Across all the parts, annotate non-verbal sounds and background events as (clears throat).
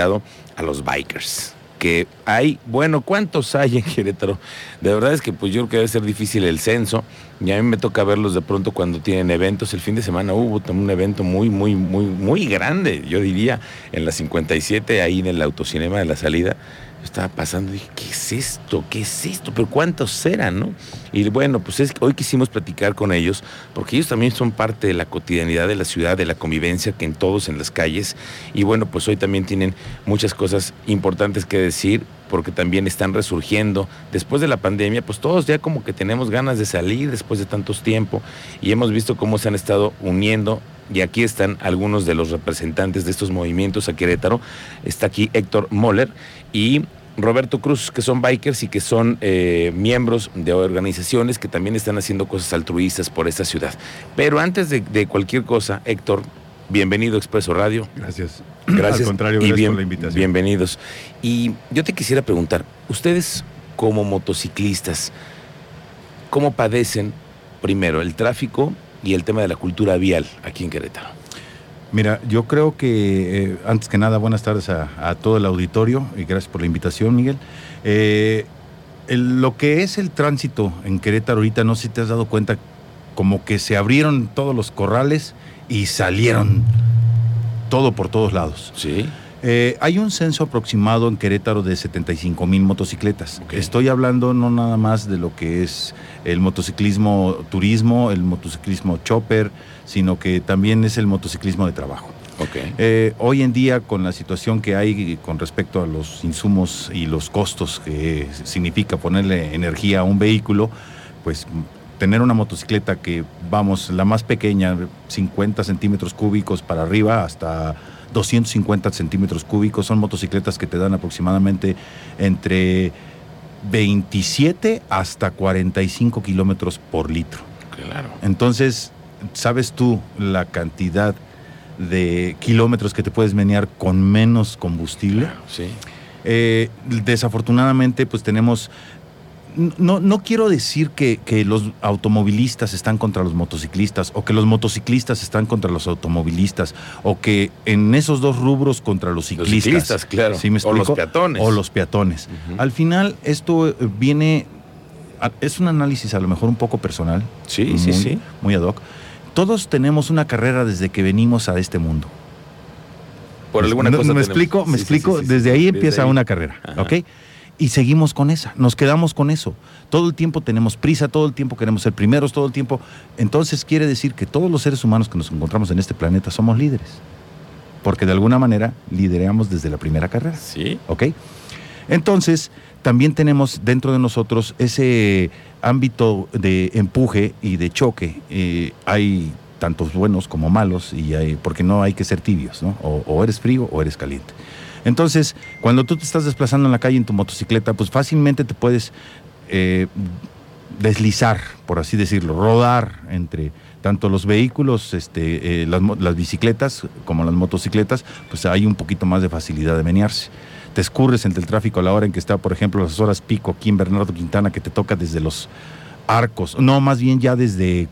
a los bikers que hay, bueno, ¿cuántos hay en (laughs) Querétaro? De verdad es que pues yo creo que debe ser difícil el censo y a mí me toca verlos de pronto cuando tienen eventos. El fin de semana hubo un evento muy, muy, muy, muy grande, yo diría, en la 57, ahí en el autocinema de la salida estaba pasando dije, ¿qué es esto? ¿Qué es esto? Pero ¿cuántos eran, no? Y bueno, pues es, hoy quisimos platicar con ellos, porque ellos también son parte de la cotidianidad de la ciudad, de la convivencia que en todos en las calles. Y bueno, pues hoy también tienen muchas cosas importantes que decir, porque también están resurgiendo. Después de la pandemia, pues todos ya como que tenemos ganas de salir después de tantos tiempo y hemos visto cómo se han estado uniendo y aquí están algunos de los representantes de estos movimientos a Querétaro. Está aquí Héctor Moller y Roberto Cruz, que son bikers y que son eh, miembros de organizaciones que también están haciendo cosas altruistas por esta ciudad. Pero antes de, cualquier cosa, Héctor, bienvenido a Expreso Radio. Gracias. (clears throat) Gracias. Al contrario, gracias por la invitación. Bienvenidos. Y yo te quisiera preguntar, ustedes como motociclistas, ¿cómo padecen primero el tráfico y el tema de la cultura vial aquí en Querétaro? Mira, yo creo que eh, antes que nada, buenas tardes a, todo el auditorio y gracias por la invitación, Miguel. Eh, lo que es el tránsito en Querétaro ahorita, no sé si te has dado cuenta, como que se abrieron todos los corrales y salieron todo por todos lados. Sí. Eh, hay un censo aproximado en Querétaro de 75 mil motocicletas. Estoy hablando no nada más de lo que es el motociclismo turismo, el motociclismo chopper, sino que también es el motociclismo de trabajo. Eh, hoy en día, con la situación que hay con respecto a los insumos y los costos que significa ponerle energía a un vehículo, pues tener una motocicleta que, vamos, la más pequeña, 50 centímetros cúbicos para arriba, hasta 250 centímetros cúbicos. Son motocicletas que te dan aproximadamente entre 27 hasta 45 kilómetros por litro. Claro. Entonces, ¿sabes tú la cantidad de kilómetros que te puedes menear con menos combustible? sí. Eh, desafortunadamente, pues tenemos no, no quiero decir que, los automovilistas están contra los motociclistas o que los motociclistas están contra los automovilistas o que en esos dos rubros contra los ciclistas. Los ciclistas, claro. o los peatones. O los peatones. Al final esto eh, viene, es un análisis a lo mejor un poco personal. Sí, sí, sí. Muy ad hoc. Todos tenemos una carrera desde que venimos a este mundo. Por alguna cosa. ¿Me explico? ¿Me explico? desde ahí empieza una carrera, ¿ok? Y seguimos con esa, nos quedamos con eso. Todo el tiempo tenemos prisa, todo el tiempo queremos ser primeros, todo el tiempo. Entonces quiere decir que todos los seres humanos que nos encontramos en este planeta somos líderes. Porque de alguna manera lideramos desde la primera carrera. Sí. ¿Ok? Entonces, también tenemos dentro de nosotros ese ámbito de empuje y de choque. Eh, hay tantos buenos como malos, y hay, porque no hay que ser tibios, ¿no? o eres frío o eres caliente. Entonces, cuando tú te estás desplazando en la calle en tu motocicleta, pues fácilmente te puedes eh, deslizar, por así decirlo, rodar entre tanto los vehículos, este, eh, las, bicicletas como las motocicletas, pues hay un poquito más de facilidad de menearse. Te escurres entre el tráfico a la hora en que está, por ejemplo, las horas pico aquí en Bernardo Quintana, que te toca desde los arcos, no, más bien ya desde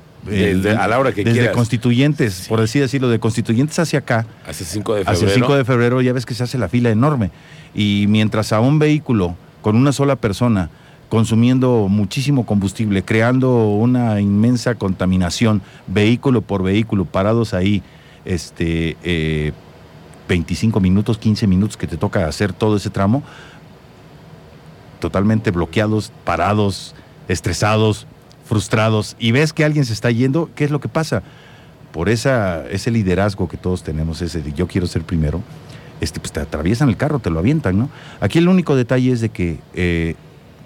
a la hora que desde constituyentes, por así decirlo, de constituyentes hacia acá. Hacia 5 de febrero. Hacia 5 de febrero ya ves que se hace la fila enorme. Y mientras a un vehículo con una sola persona consumiendo muchísimo combustible, creando una inmensa contaminación, vehículo por vehículo, parados ahí, este, 25 eh, minutos, 15 minutos que te toca hacer todo ese tramo, totalmente bloqueados, parados, estresados, frustrados y ves que alguien se está yendo, ¿qué es lo que pasa? Por esa, ese liderazgo que todos tenemos, ese de yo quiero ser primero, este, pues te atraviesan el carro, te lo avientan, ¿no? Aquí el único detalle es de que eh,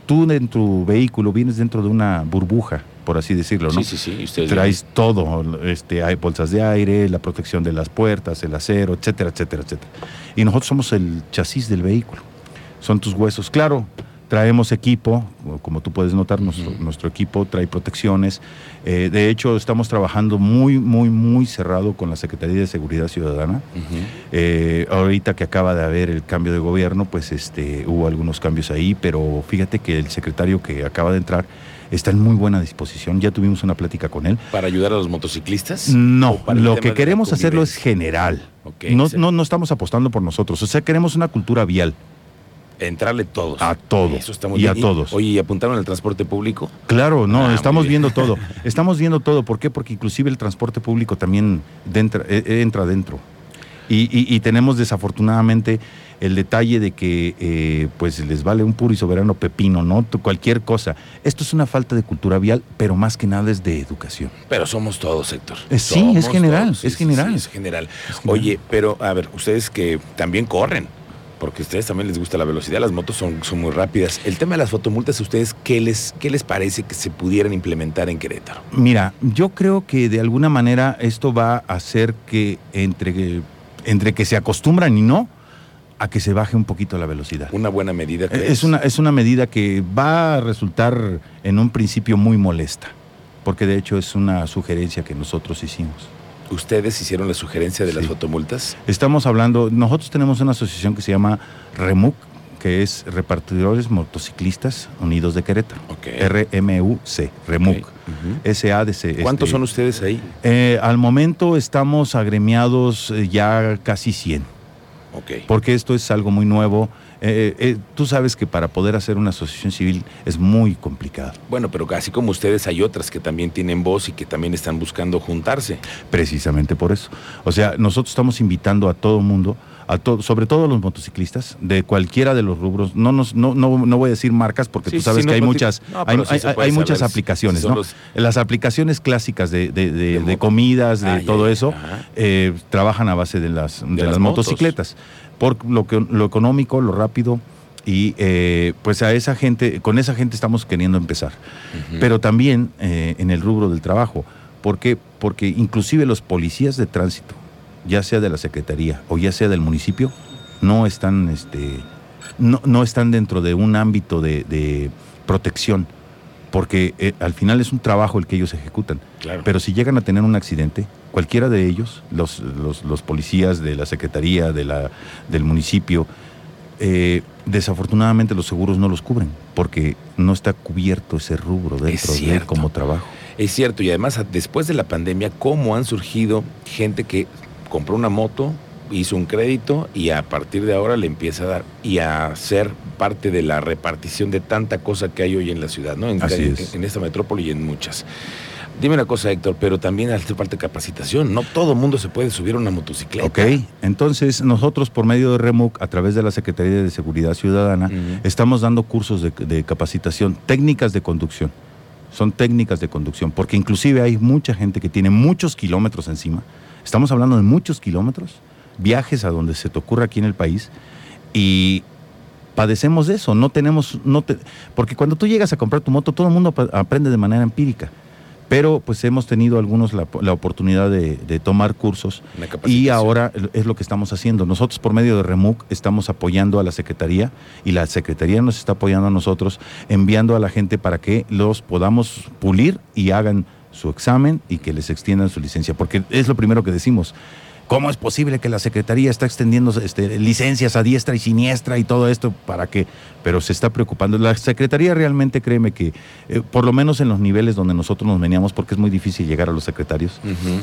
tú en tu vehículo vienes dentro de una burbuja, por así decirlo, ¿no? Sí, sí, sí. Traes todo, este, hay bolsas de aire, la protección de las puertas, el acero, etcétera, etcétera, etcétera. Y nosotros somos el chasis del vehículo, son tus huesos. Claro, Traemos equipo, como tú puedes notar, nuestro, nuestro equipo trae protecciones. Eh, de hecho, estamos trabajando muy, muy, muy cerrado con la Secretaría de Seguridad Ciudadana. Eh, ahorita que acaba de haber el cambio de gobierno, pues este, hubo algunos cambios ahí, pero fíjate que el secretario que acaba de entrar está en muy buena disposición. Ya tuvimos una plática con él. ¿Para ayudar a los motociclistas? No, lo que queremos hacerlo es general. no, no, no estamos apostando por nosotros. O sea, queremos una cultura vial entrarle todos. A todos. y a todos. Oye, ¿y apuntaron el transporte público? Claro, no, ah, estamos viendo todo. (laughs) Estamos viendo todo. ¿Por qué? Porque inclusive el transporte público también eh, eh, entra dentro. Y, tenemos desafortunadamente el detalle de que eh, pues les vale un puro y soberano pepino, ¿no? Cualquier cosa. Esto es una falta de cultura vial, pero más que nada es de educación. Pero somos todos, Héctor. sí, es general, es general. es general. Oye, pero a ver, ustedes que también corren porque a ustedes también les gusta la velocidad, las motos son, son muy rápidas. El tema de las fotomultas, ¿a ustedes qué les, qué les parece que se pudieran implementar en Querétaro? Mira, yo creo que de alguna manera esto va a hacer que entre, entre que se acostumbran y no, a que se baje un poquito la velocidad. Una buena medida. Es una, es una medida que va a resultar en un principio muy molesta, porque de hecho es una sugerencia que nosotros hicimos. ¿Ustedes hicieron la sugerencia de las fotomultas? Estamos hablando, nosotros tenemos una asociación que se llama REMUC, que es Repartidores Motociclistas Unidos de Querétaro. R-M-U-C, REMUC. S-A-D-C. ¿Cuántos este, son ustedes ahí? Eh, al momento estamos agremiados eh, ya casi 100. Okay. Porque esto es algo muy nuevo. Eh, eh, tú sabes que para poder hacer una asociación civil es muy complicado. Bueno, pero así como ustedes hay otras que también tienen voz y que también están buscando juntarse. Precisamente por eso. O sea, nosotros estamos invitando a todo mundo, a sobre todo a los motociclistas, de cualquiera de los rubros. No, nos, no, no, voy a decir marcas porque tú sabes que hay muchas, hay, muchas aplicaciones. ¿no? Las aplicaciones clásicas de, comidas, de ah, todo eso, eh, trabajan a base de las, de, las, motocicletas por lo, que, lo económico, lo rápido. Y eh, pues a esa gente, con esa gente estamos queriendo empezar. Pero también eh, en el rubro del trabajo. ¿Por qué? Porque inclusive los policías de tránsito, ya sea de la Secretaría o ya sea del municipio, no están, este, no, no están dentro de un ámbito de, protección. Porque eh, al final es un trabajo el que ellos ejecutan. Pero si llegan a tener un accidente, cualquiera de ellos, los, los, policías de la Secretaría, de la, del municipio, eh, desafortunadamente los seguros no los cubren porque no está cubierto ese rubro dentro de él como trabajo. Es cierto, y además después de la pandemia, ¿cómo han surgido gente que compró una moto, hizo un crédito y a partir de ahora le empieza a dar y a ser parte de la repartición de tanta cosa que hay hoy en la ciudad, ¿no? En, en esta metrópoli y en muchas. Dime una cosa, Héctor, pero también hace falta capacitación. No todo el mundo se puede subir a una motocicleta. Ok, entonces nosotros por medio de REMUC, a través de la Secretaría de Seguridad Ciudadana, estamos dando cursos de, capacitación, técnicas de conducción. Son técnicas de conducción, porque inclusive hay mucha gente que tiene muchos kilómetros encima. Estamos hablando de muchos kilómetros, viajes a donde se te ocurra aquí en el país, y padecemos de eso. No tenemos, no porque cuando tú llegas a comprar tu moto, todo el mundo aprende de manera empírica pero pues hemos tenido algunos la, oportunidad de, tomar cursos y ahora es lo que estamos haciendo. Nosotros por medio de REMUC estamos apoyando a la Secretaría y la Secretaría nos está apoyando a nosotros enviando a la gente para que los podamos pulir y hagan su examen y que les extiendan su licencia, porque es lo primero que decimos. ¿Cómo es posible que la Secretaría está extendiendo este, licencias a diestra y siniestra y todo esto para qué? Pero se está preocupando. La Secretaría realmente, créeme que, eh, por lo menos en los niveles donde nosotros nos veníamos, porque es muy difícil llegar a los secretarios,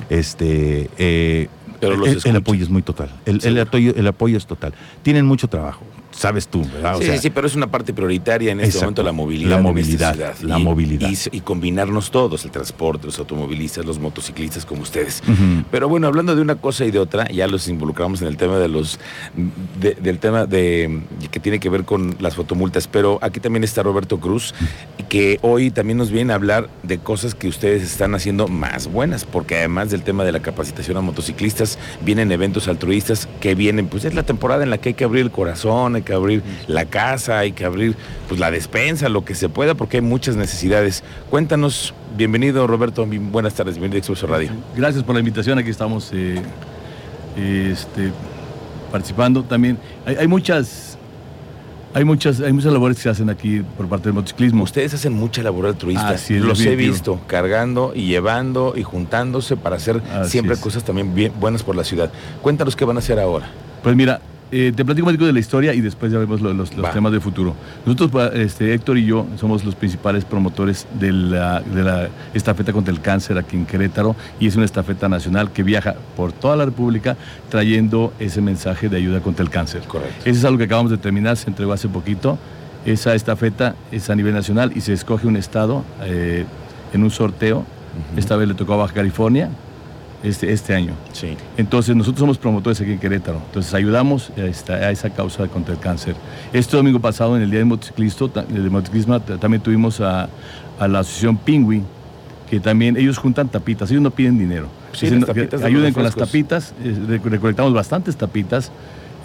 este, eh, Pero el, apoyo es muy total. el, apoyo, el apoyo es total. Tienen mucho trabajo sabes tú, ¿verdad? sí, sí, pero es una parte prioritaria en este momento la movilidad. La movilidad, la movilidad. Y, combinarnos todos, el transporte, los automovilistas, los motociclistas como ustedes. Pero bueno, hablando de una cosa y de otra, ya los involucramos en el tema de los, del tema de que tiene que ver con las fotomultas, pero aquí también está Roberto Cruz, que hoy también nos viene a hablar de cosas que ustedes están haciendo más buenas, porque además del tema de la capacitación a motociclistas, vienen eventos altruistas que vienen, pues es la temporada en la que hay que abrir el corazón, hay que abrir la casa, hay que abrir pues la despensa, lo que se pueda, porque hay muchas necesidades. Cuéntanos, bienvenido Roberto, buenas tardes, bienvenido a Expreso Radio. Gracias por la invitación, aquí estamos eh, este, participando también. Hay, muchas Hay muchas, hay muchas labores que se hacen aquí por parte del motociclismo. Ustedes hacen mucha labor altruista. Así es, Los he visto cargando y llevando y juntándose para hacer Así siempre es. cosas también bien buenas por la ciudad. Cuéntanos qué van a hacer ahora. Pues mira, eh, te platico un poquito de la historia y después ya vemos lo- los, temas de futuro. Nosotros, pa- este, Héctor y yo, somos los principales promotores de la, de la estafeta contra el cáncer aquí en Querétaro y es una estafeta nacional que viaja por toda la República trayendo ese mensaje de ayuda contra el cáncer. Correcto. Eso es algo que acabamos de terminar, se entregó hace poquito. Esa estafeta es a nivel nacional y se escoge un estado eh, en un sorteo. Esta vez le tocó a Baja California este, este año. Sí. Entonces, nosotros somos promotores aquí en Querétaro. Entonces, ayudamos a, esta- a esa causa contra el cáncer. Este domingo pasado, en el Día del Motociclista, ta- de motociclismo, ta- también tuvimos a, a la asociación Pingui, que también ellos juntan tapitas, ellos no piden dinero. Sí, Dicen ayuden con las tapitas, rec- recolectamos bastantes tapitas.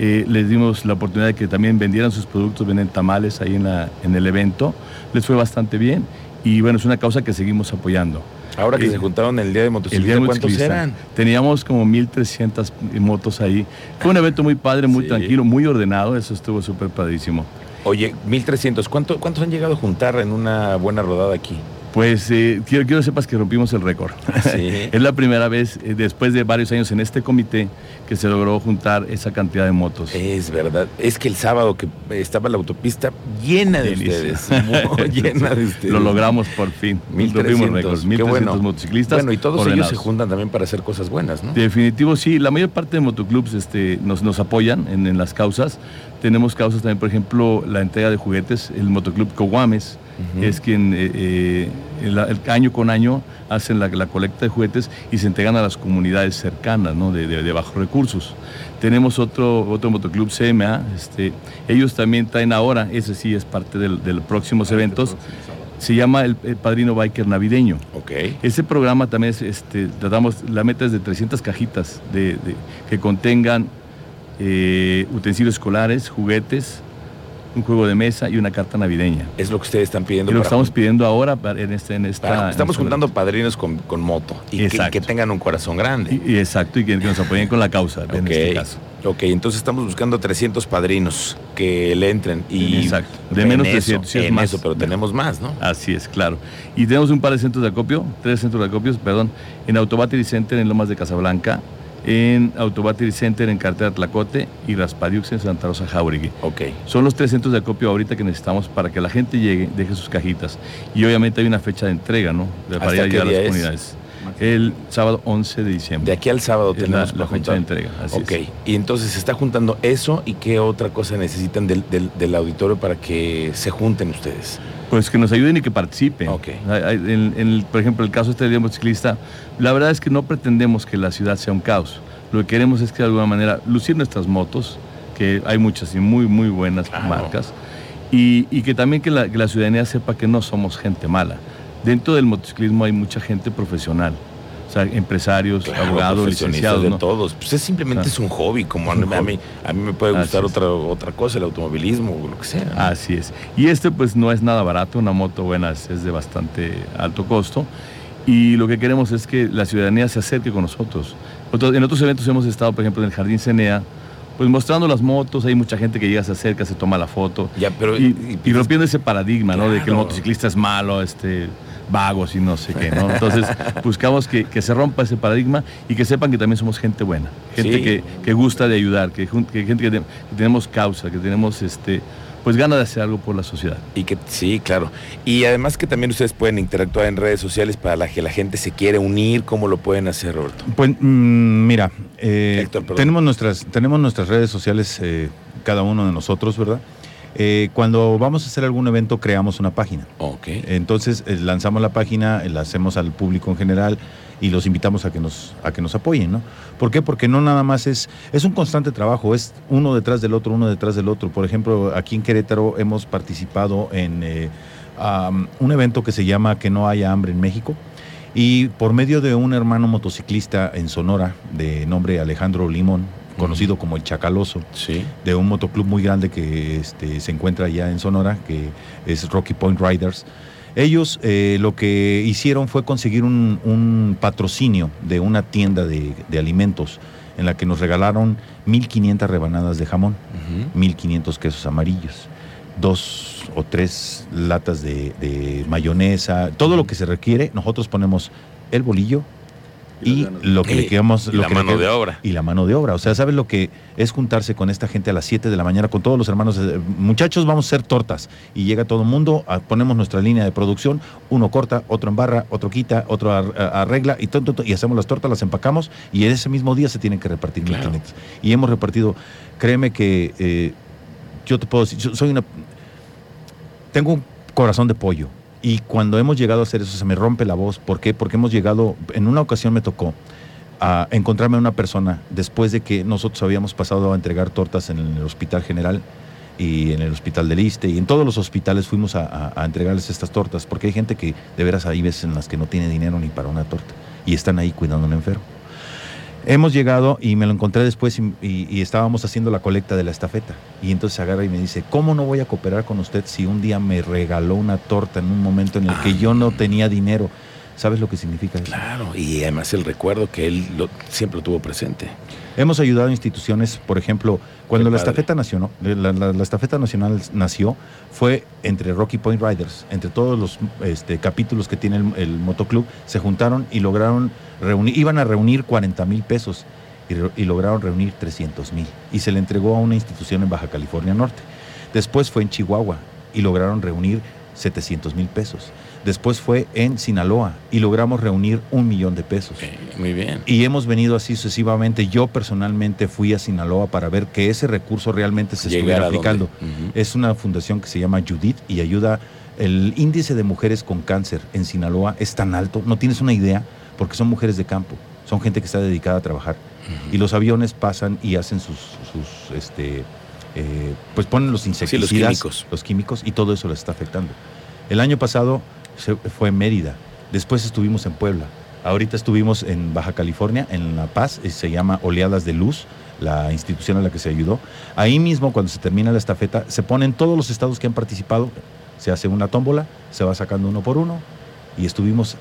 eh, les dimos la oportunidad de que también vendieran sus productos, venden tamales ahí en, la- en el evento. Les fue bastante bien y bueno, es una causa que seguimos apoyando. Ahora que Eh, se juntaron el día de del ¿cuántos eran? Teníamos como 1300 motos ahí. Fue un evento muy padre, muy Sí. tranquilo, muy ordenado. Eso estuvo súper padrísimo. Oye, 1300. ¿Cuánto, ¿Cuántos han llegado a juntar en una buena rodada aquí? Pues eh, quiero, quiero que sepas que rompimos el récord. Sí. (laughs) es la primera vez, eh, después de varios años en este comité, que se logró juntar esa cantidad de motos. Es verdad. Es que el sábado que estaba la autopista llena de ustedes. (laughs) llena de ustedes. Lo logramos por fin. 1300. Rompimos récords. Qué 1300 bueno. motociclistas. Bueno, y todos ellos se juntan también para hacer cosas buenas, ¿no? Definitivo, sí. La mayor parte de motoclubs este, nos, nos apoyan en, en las causas. Tenemos causas también, por ejemplo, la entrega de juguetes. El motoclub Coguames Es quien eh, eh, el, el año con año hacen la, la colecta de juguetes y se entregan a las comunidades cercanas, ¿no? de, de- de bajos recursos. Tenemos otro, otro motoclub CMA. Este, ellos también traen ahora, ese sí es parte del- de los próximos eventos. Se llama el, el Padrino Biker Navideño. Ok. Ese programa también es, este, tratamos, la meta es de 300 cajitas de, de- que contengan eh, utensilios escolares, juguetes, un juego de mesa y una carta navideña. Es lo que ustedes están pidiendo. Y lo que estamos pidiendo ahora para- en, este, en esta... para- en estamos este juntando padrinos con, con moto y que, tengan un corazón grande. Y, y exacto, y que, que nos apoyen con la causa, en este caso. Ok, entonces estamos buscando 300 padrinos que le entren. Y Exacto. De en menos eso, 300, sí es en más. eso, pero tenemos más, ¿no? Así es, claro. Y tenemos un par de centros de acopio, tres centros de acopios, perdón, en Autobattery Center en Lomas de Casablanca, en Autobattery Center en Cartera Tlacote y Raspadiux en Santa Rosa Jauregui. Ok. Son los tres centros de acopio ahorita que necesitamos para que la gente llegue, deje sus cajitas. Y obviamente hay una fecha de entrega, ¿no? De, para ¿Hasta qué llegar a día las es? comunidades. El sábado 11 de diciembre. De aquí al sábado tenemos la- la fecha de entrega, así ok, es. y entonces se está juntando eso y qué otra cosa necesitan del, del- del auditorio para que se junten ustedes. Pues que nos ayuden y que participen. Ok. Hay- hay- En, en el- por ejemplo, el caso este día motociclista, la verdad es que no pretendemos que la ciudad sea un caos. Lo que queremos es que de alguna manera lucir nuestras motos, que hay muchas y muy, muy buenas Claro. marcas, y, y que también que la, que la ciudadanía sepa que no somos gente mala. Dentro del motociclismo hay mucha gente profesional, o sea, empresarios, Claro, abogados, licenciados. de ¿no? todos. Pues es simplemente Ah. es un hobby, como un a hobby. mí, a mí me puede gustar otra, otra cosa, el automovilismo o lo que sea. ¿no? Así es. Y este pues no es nada barato, una moto buena es, es de bastante alto costo. Y lo que queremos es que la ciudadanía se acerque con nosotros. Otro- en otros eventos hemos estado, por ejemplo, en el Jardín Cenea, pues mostrando las motos, hay mucha gente que llega, se acerca, se toma la foto. Ya, pero y, y rompiendo ese paradigma, ¿no? De que el motociclista es malo, este vagos y no sé qué, ¿no? Entonces buscamos que, que se rompa ese paradigma y que sepan que también somos gente buena, gente Sí. que, que gusta de ayudar, que, gente que, te- que tenemos causa, que tenemos este pues ganas de hacer algo por la sociedad. Y que sí, claro. Y además que también ustedes pueden interactuar en redes sociales para la que la gente se quiere unir, ¿cómo lo pueden hacer, Roberto? Pues mm, mira, eh, Héctor, tenemos, nuestras, tenemos nuestras redes sociales, eh, cada uno de nosotros, ¿verdad? Eh, cuando vamos a hacer algún evento, creamos una página. Ok. Entonces eh, lanzamos la página, eh, la hacemos al público en general y los invitamos a que nos, a que nos apoyen, ¿no? ¿Por qué? Porque no nada más es, es un constante trabajo, es uno detrás del otro, uno detrás del otro. Por ejemplo, aquí en Querétaro hemos participado en eh, un evento que se llama Que no haya hambre en México. Y por medio de un hermano motociclista en Sonora, de nombre Alejandro Limón, conocido como el Chacaloso, Sí. de un motoclub muy grande que este, se encuentra allá en Sonora, que es Rocky Point Riders. Ellos eh, lo que hicieron fue conseguir un, un patrocinio de una tienda de, de alimentos en la que nos regalaron 1.500 rebanadas de jamón, Ujú. 1.500 quesos amarillos. dos o tres latas de, de mayonesa, todo lo que se requiere, nosotros ponemos el bolillo, y lo que le quedamos y la lo que mano de obra. y la mano de obra o sea sabes lo que es juntarse con esta gente a las 7 de la mañana con todos los hermanos eh, muchachos vamos a hacer tortas y llega todo el mundo a- ponemos nuestra línea de producción uno corta otro embarra otro quita otro ar- a- arregla y todo, y hacemos las tortas las empacamos y ese mismo día se tienen que repartir mil Claro. 500. y hemos repartido créeme que eh, yo te puedo decir yo soy una tengo un corazón de pollo. Y cuando hemos llegado a hacer eso se me rompe la voz. ¿Por qué? Porque hemos llegado, en una ocasión me tocó encontrarme a una persona después de que nosotros habíamos pasado a entregar tortas en el Hospital General y en el Hospital del Iste y en todos los hospitales fuimos a, a- a entregarles estas tortas porque hay gente que de veras hay veces en las que no tiene dinero ni para una torta y están ahí cuidando a un enfermo. Hemos llegado y me lo encontré después y, y- estábamos haciendo la colecta de la estafeta. Y entonces agarra y me dice, ¿cómo no voy a cooperar con usted si un día me regaló una torta en un momento en el que yo no tenía dinero? ¿Sabes lo que significa eso? Claro, y además el recuerdo que él lo- siempre lo tuvo presente. Hemos ayudado a instituciones, por ejemplo, cuando la estafeta, nacional, la, la- la estafeta nacional nació, fue entre Rocky Point Riders, entre todos los este, capítulos que tiene el, el motoclub, se juntaron y lograron reunir, iban a reunir 40 mil pesos y, y lograron reunir 300 mil. Y se le entregó a una institución en Baja California Norte. Después fue en Chihuahua y lograron reunir 700 mil pesos. Después fue en Sinaloa y logramos reunir un millón de pesos. Muy bien. Y hemos venido así sucesivamente. Yo personalmente fui a Sinaloa para ver que ese recurso realmente se Llegar estuviera aplicando. Es una fundación que se llama Judith y ayuda. El índice de mujeres con cáncer en Sinaloa es tan alto, no tienes una idea, porque son mujeres de campo, son gente que está dedicada a trabajar. Y los aviones pasan y hacen sus, sus este, eh, pues ponen los insecticidas, químicos. los químicos, y todo eso les está afectando. El año pasado se fue en Mérida, después estuvimos en Puebla, ahorita estuvimos en Baja California, en La Paz, y se llama Oleadas de Luz, la institución a la que se ayudó. Ahí mismo, cuando se termina la estafeta, se ponen todos los estados que han participado, se hace una tómbola, se va sacando uno por uno, y estuvimos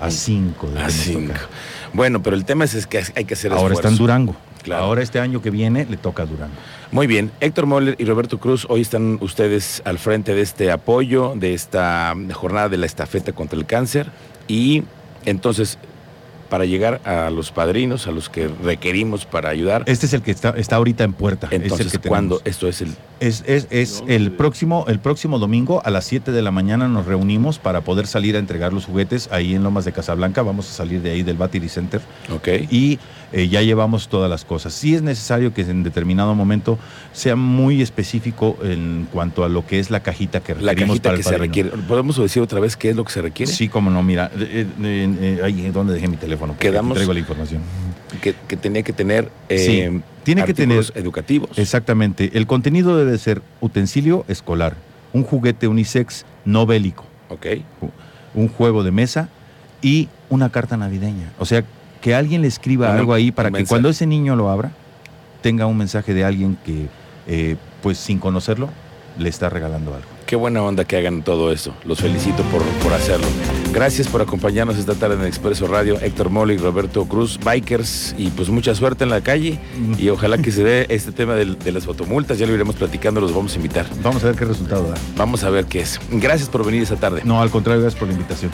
a cinco de A cinco. Bueno, pero el tema es, es que hay que hacer Ahora está en esfuerzo. Durango. Claro. Ahora este año que viene le toca a Durango. Muy bien, Héctor Moller y Roberto Cruz, hoy están ustedes al frente de este apoyo, de esta jornada de la estafeta contra el cáncer. Y entonces para llegar a los padrinos, a los que requerimos para ayudar, Este es el que está, está ahorita en puerta. es el entonces que tenemos. cuando esto es el Es, es, es el, próximo, el próximo domingo a las 7 de la mañana nos reunimos para poder salir a entregar los juguetes ahí en Lomas de Casablanca. Vamos a salir de ahí del Battery Center ok, y eh, ya llevamos todas las cosas. Sí es necesario que en determinado momento sea muy específico en cuanto a lo que es la cajita que la requerimos cajita para que el se requiere. ¿Podemos decir otra vez qué es lo que se requiere? Sí, como no, mira, eh, eh, eh, ahí, ¿dónde dejé mi teléfono? Aquí Quedamos- Traigo la información. Que, que tenía que tener eh, Sí, tiene que tener- educativos. Exactamente. El contenido debe ser utensilio escolar, un juguete unisex no bélico, Ok, un juego de mesa y una carta navideña. O sea, que alguien le escriba algo ahí para que mensaje. cuando ese niño lo abra, tenga un mensaje de alguien que, eh, pues sin conocerlo, le está regalando algo. qué buena onda que hagan todo eso. Los felicito por, por hacerlo. Gracias por acompañarnos esta tarde en Expreso Radio. Héctor Mole y Roberto Cruz, bikers, y pues mucha suerte en la calle. Y ojalá que se dé este tema del- de, las fotomultas. Ya lo iremos platicando, los vamos a invitar. Vamos a ver qué resultado da. Vamos a ver qué es. Gracias por venir esta tarde. No, al contrario, gracias por la invitación.